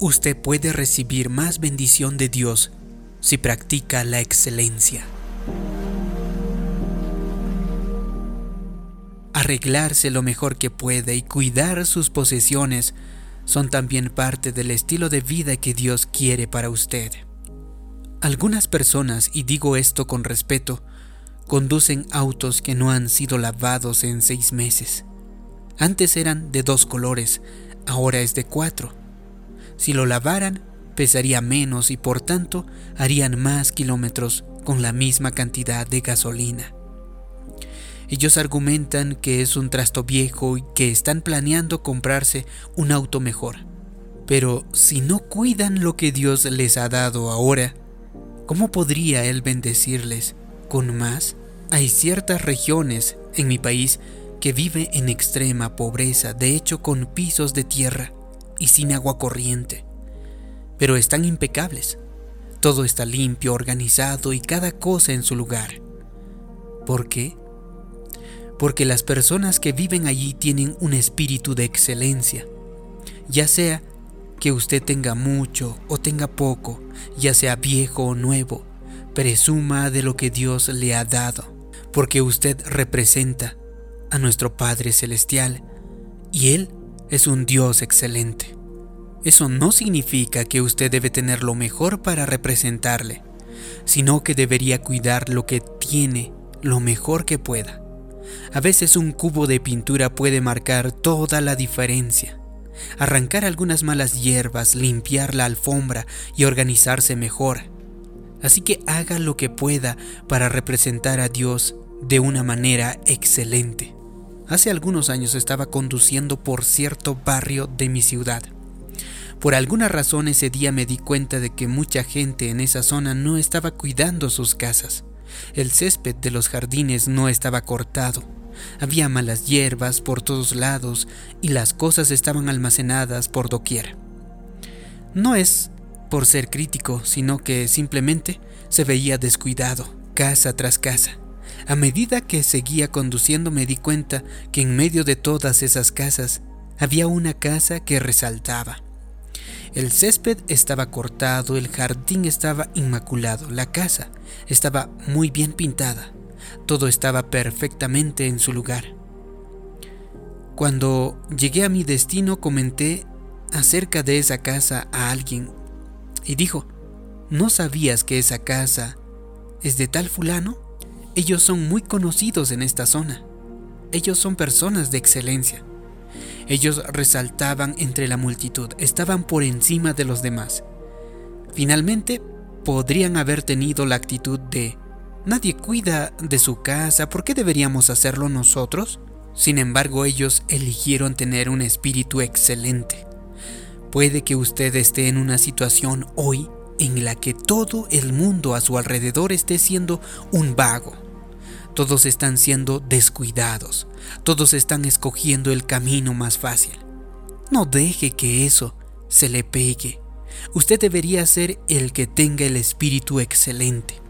usted puede recibir más bendición de Dios si practica la excelencia. Arreglarse lo mejor que puede y cuidar sus posesiones son también parte del estilo de vida que Dios quiere para usted. Algunas personas, y digo esto con respeto, conducen autos que no han sido lavados en seis meses. Antes eran de dos colores, ahora es de cuatro. Si lo lavaran, pesaría menos y por tanto harían más kilómetros con la misma cantidad de gasolina. Ellos argumentan que es un trasto viejo y que están planeando comprarse un auto mejor. Pero si no cuidan lo que Dios les ha dado ahora, ¿cómo podría Él bendecirles con más? Hay ciertas regiones en mi país que vive en extrema pobreza, de hecho con pisos de tierra y sin agua corriente, pero están impecables. Todo está limpio, organizado y cada cosa en su lugar. ¿Por qué? Porque las personas que viven allí tienen un espíritu de excelencia, ya sea que usted tenga mucho o tenga poco, ya sea viejo o nuevo, presuma de lo que Dios le ha dado, porque usted representa a nuestro Padre Celestial y Él es un Dios excelente. Eso no significa que usted debe tener lo mejor para representarle, sino que debería cuidar lo que tiene lo mejor que pueda. A veces un cubo de pintura puede marcar toda la diferencia. Arrancar algunas malas hierbas, limpiar la alfombra y organizarse mejor. Así que haga lo que pueda para representar a Dios de una manera excelente. Hace algunos años estaba conduciendo por cierto barrio de mi ciudad. Por alguna razón ese día me di cuenta de que mucha gente en esa zona no estaba cuidando sus casas. El césped de los jardines no estaba cortado. Había malas hierbas por todos lados y las cosas estaban almacenadas por doquier. No es por ser crítico, sino que simplemente se veía descuidado, casa tras casa. A medida que seguía conduciendo me di cuenta que en medio de todas esas casas había una casa que resaltaba. El césped estaba cortado, el jardín estaba inmaculado, la casa estaba muy bien pintada, todo estaba perfectamente en su lugar. Cuando llegué a mi destino comenté acerca de esa casa a alguien y dijo, ¿no sabías que esa casa es de tal fulano? Ellos son muy conocidos en esta zona. Ellos son personas de excelencia. Ellos resaltaban entre la multitud, estaban por encima de los demás. Finalmente, podrían haber tenido la actitud de, nadie cuida de su casa, ¿por qué deberíamos hacerlo nosotros? Sin embargo, ellos eligieron tener un espíritu excelente. Puede que usted esté en una situación hoy en la que todo el mundo a su alrededor esté siendo un vago, todos están siendo descuidados. Todos están escogiendo el camino más fácil. No deje que eso se le pegue. Usted debería ser el que tenga el espíritu excelente.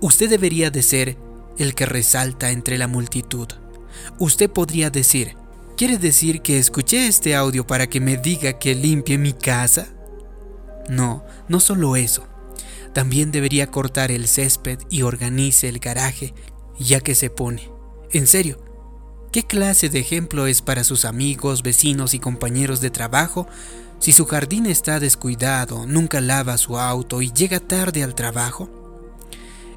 Usted debería de ser el que resalta entre la multitud. Usted podría decir, ¿quiere decir que escuché este audio para que me diga que limpie mi casa? No, no solo eso. También debería cortar el césped y organice el garaje ya que se pone. En serio, ¿qué clase de ejemplo es para sus amigos, vecinos y compañeros de trabajo si su jardín está descuidado, nunca lava su auto y llega tarde al trabajo?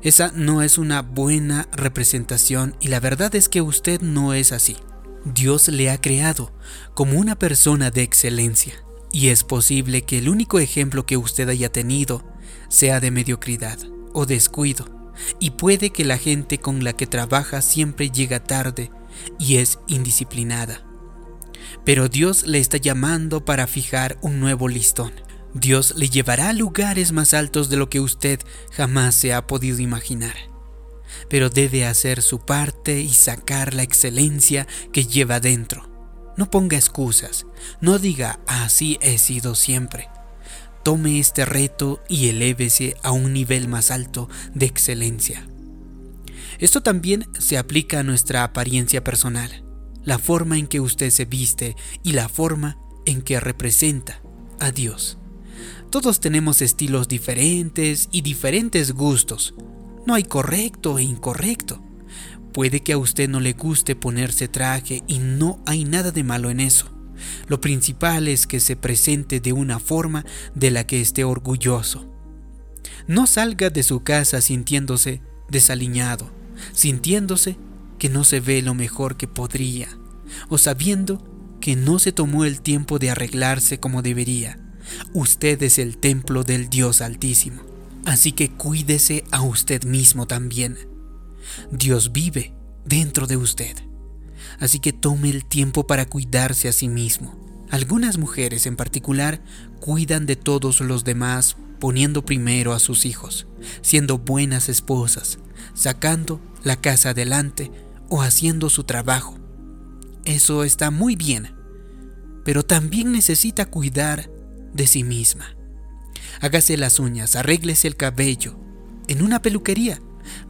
Esa no es una buena representación y la verdad es que usted no es así. Dios le ha creado como una persona de excelencia y es posible que el único ejemplo que usted haya tenido sea de mediocridad o descuido y puede que la gente con la que trabaja siempre llega tarde y es indisciplinada. Pero Dios le está llamando para fijar un nuevo listón. Dios le llevará a lugares más altos de lo que usted jamás se ha podido imaginar. Pero debe hacer su parte y sacar la excelencia que lleva dentro. No ponga excusas, no diga así he sido siempre tome este reto y elévese a un nivel más alto de excelencia. Esto también se aplica a nuestra apariencia personal, la forma en que usted se viste y la forma en que representa a Dios. Todos tenemos estilos diferentes y diferentes gustos. No hay correcto e incorrecto. Puede que a usted no le guste ponerse traje y no hay nada de malo en eso. Lo principal es que se presente de una forma de la que esté orgulloso. No salga de su casa sintiéndose desaliñado, sintiéndose que no se ve lo mejor que podría, o sabiendo que no se tomó el tiempo de arreglarse como debería. Usted es el templo del Dios Altísimo, así que cuídese a usted mismo también. Dios vive dentro de usted así que tome el tiempo para cuidarse a sí mismo. Algunas mujeres en particular cuidan de todos los demás poniendo primero a sus hijos, siendo buenas esposas, sacando la casa adelante o haciendo su trabajo. Eso está muy bien, pero también necesita cuidar de sí misma. Hágase las uñas, arréglese el cabello, en una peluquería,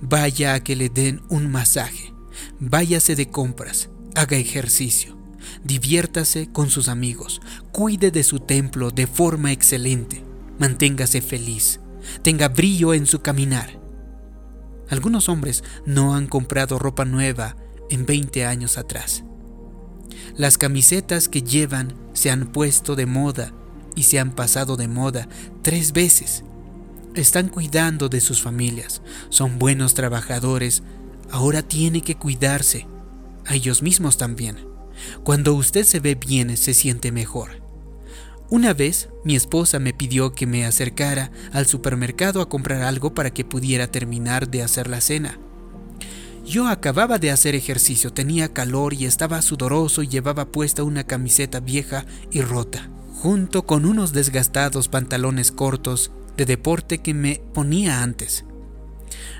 vaya a que le den un masaje, váyase de compras, haga ejercicio, diviértase con sus amigos, cuide de su templo de forma excelente, manténgase feliz, tenga brillo en su caminar. Algunos hombres no han comprado ropa nueva en 20 años atrás. Las camisetas que llevan se han puesto de moda y se han pasado de moda tres veces. Están cuidando de sus familias, son buenos trabajadores, ahora tiene que cuidarse a ellos mismos también. Cuando usted se ve bien, se siente mejor. Una vez mi esposa me pidió que me acercara al supermercado a comprar algo para que pudiera terminar de hacer la cena. Yo acababa de hacer ejercicio, tenía calor y estaba sudoroso y llevaba puesta una camiseta vieja y rota, junto con unos desgastados pantalones cortos de deporte que me ponía antes.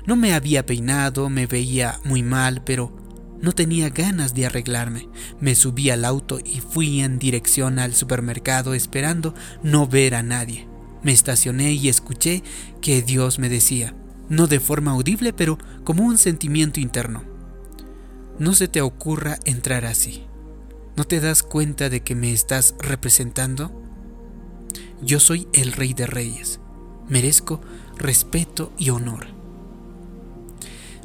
No me había peinado, me veía muy mal, pero no tenía ganas de arreglarme. Me subí al auto y fui en dirección al supermercado esperando no ver a nadie. Me estacioné y escuché que Dios me decía, no de forma audible, pero como un sentimiento interno. No se te ocurra entrar así. ¿No te das cuenta de que me estás representando? Yo soy el rey de reyes. Merezco respeto y honor.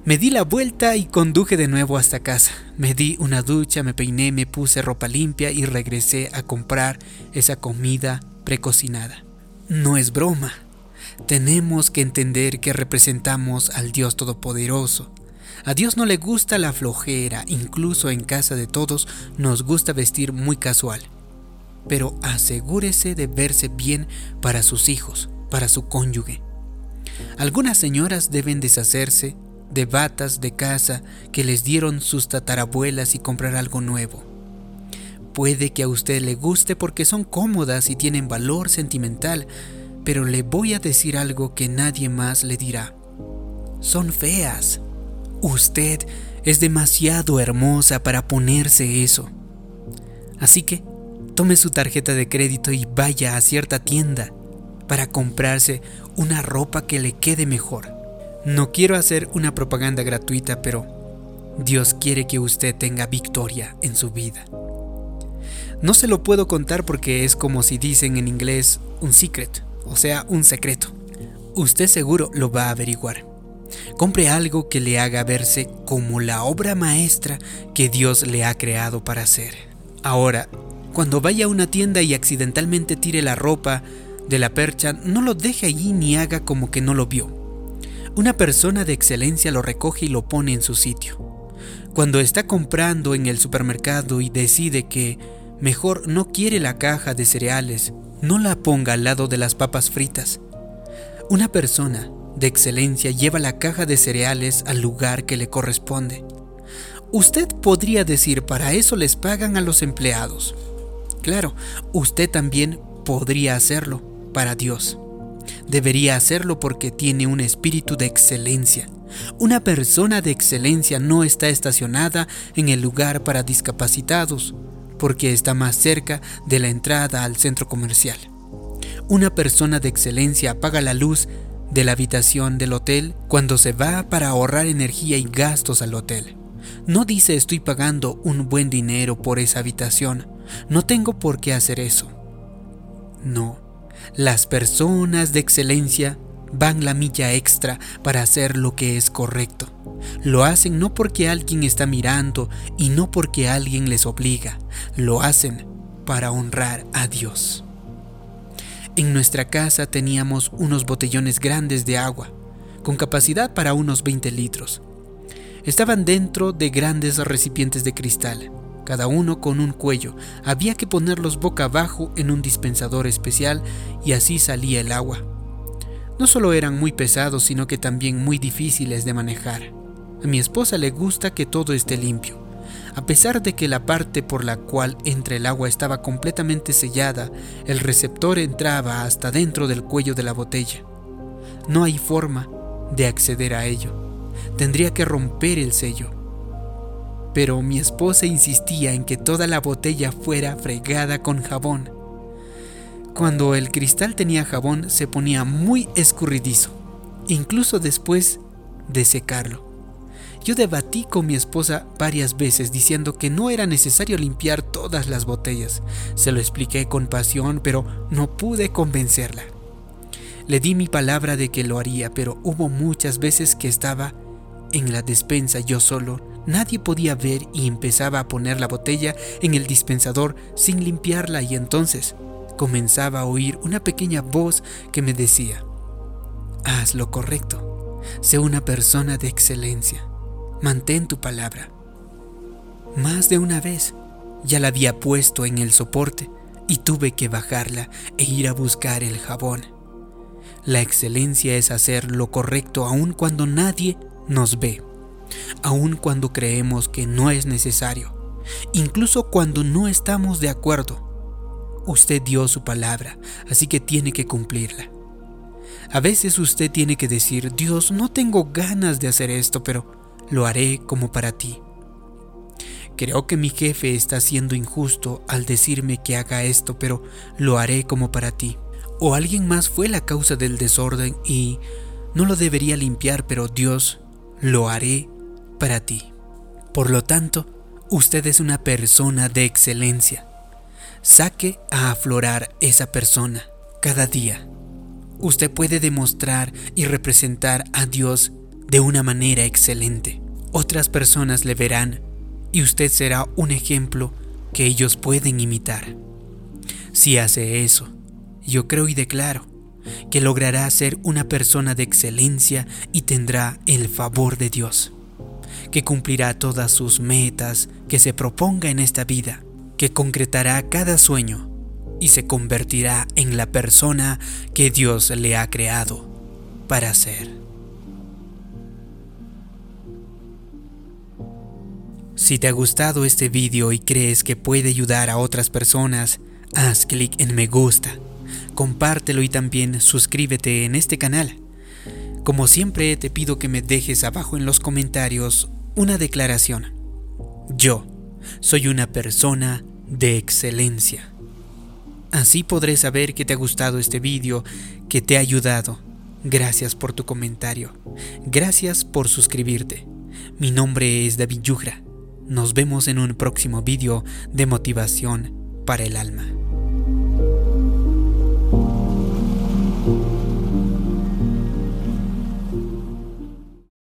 Me di la vuelta y conduje de nuevo hasta casa. Me di una ducha, me peiné, me puse ropa limpia y regresé a comprar esa comida precocinada. No es broma. Tenemos que entender que representamos al Dios Todopoderoso. A Dios no le gusta la flojera, incluso en casa de todos nos gusta vestir muy casual. Pero asegúrese de verse bien para sus hijos, para su cónyuge. Algunas señoras deben deshacerse de batas de casa que les dieron sus tatarabuelas y comprar algo nuevo. Puede que a usted le guste porque son cómodas y tienen valor sentimental, pero le voy a decir algo que nadie más le dirá. Son feas. Usted es demasiado hermosa para ponerse eso. Así que tome su tarjeta de crédito y vaya a cierta tienda para comprarse una ropa que le quede mejor. No quiero hacer una propaganda gratuita, pero Dios quiere que usted tenga victoria en su vida. No se lo puedo contar porque es como si dicen en inglés un secret, o sea, un secreto. Usted seguro lo va a averiguar. Compre algo que le haga verse como la obra maestra que Dios le ha creado para hacer. Ahora, cuando vaya a una tienda y accidentalmente tire la ropa de la percha, no lo deje allí ni haga como que no lo vio. Una persona de excelencia lo recoge y lo pone en su sitio. Cuando está comprando en el supermercado y decide que mejor no quiere la caja de cereales, no la ponga al lado de las papas fritas. Una persona de excelencia lleva la caja de cereales al lugar que le corresponde. Usted podría decir, para eso les pagan a los empleados. Claro, usted también podría hacerlo para Dios. Debería hacerlo porque tiene un espíritu de excelencia. Una persona de excelencia no está estacionada en el lugar para discapacitados, porque está más cerca de la entrada al centro comercial. Una persona de excelencia apaga la luz de la habitación del hotel cuando se va para ahorrar energía y gastos al hotel. No dice estoy pagando un buen dinero por esa habitación, no tengo por qué hacer eso. No, Las personas de excelencia van la milla extra para hacer lo que es correcto. Lo hacen no porque alguien está mirando y no porque alguien les obliga. Lo hacen para honrar a Dios. En nuestra casa teníamos unos botellones grandes de agua, con capacidad para unos 20 litros. Estaban dentro de grandes recipientes de cristal, cada uno con un cuello. Había que ponerlos boca abajo en un dispensador especial y así salía el agua. No solo eran muy pesados, sino que también muy difíciles de manejar. A mi esposa le gusta que todo esté limpio. A pesar de que la parte por la cual entra el agua estaba completamente sellada, el receptor entraba hasta dentro del cuello de la botella. No hay forma de acceder a ello. Tendría que romper el sello. Pero mi esposa insistía en que toda la botella fuera fregada con jabón. Cuando el cristal tenía jabón se ponía muy escurridizo, incluso después de secarlo. Yo debatí con mi esposa varias veces diciendo que no era necesario limpiar todas las botellas. Se lo expliqué con pasión, pero no pude convencerla. Le di mi palabra de que lo haría, pero hubo muchas veces que estaba en la despensa yo solo, nadie podía ver y empezaba a poner la botella en el dispensador sin limpiarla y entonces comenzaba a oír una pequeña voz que me decía, haz lo correcto, sé una persona de excelencia, mantén tu palabra. Más de una vez ya la había puesto en el soporte y tuve que bajarla e ir a buscar el jabón. La excelencia es hacer lo correcto aun cuando nadie nos ve, aun cuando creemos que no es necesario, incluso cuando no estamos de acuerdo. Usted dio su palabra, así que tiene que cumplirla. A veces usted tiene que decir, Dios, no tengo ganas de hacer esto, pero lo haré como para ti. Creo que mi jefe está siendo injusto al decirme que haga esto, pero lo haré como para ti. O alguien más fue la causa del desorden y no lo debería limpiar, pero Dios, lo haré para ti. Por lo tanto, usted es una persona de excelencia saque a aflorar esa persona cada día. Usted puede demostrar y representar a Dios de una manera excelente. Otras personas le verán y usted será un ejemplo que ellos pueden imitar. Si hace eso, yo creo y declaro que logrará ser una persona de excelencia y tendrá el favor de Dios, que cumplirá todas sus metas que se proponga en esta vida que concretará cada sueño y se convertirá en la persona que Dios le ha creado para ser. Si te ha gustado este vídeo y crees que puede ayudar a otras personas, haz clic en me gusta, compártelo y también suscríbete en este canal. Como siempre te pido que me dejes abajo en los comentarios una declaración. Yo soy una persona de excelencia. Así podré saber que te ha gustado este vídeo, que te ha ayudado. Gracias por tu comentario. Gracias por suscribirte. Mi nombre es David Yugra. Nos vemos en un próximo vídeo de motivación para el alma.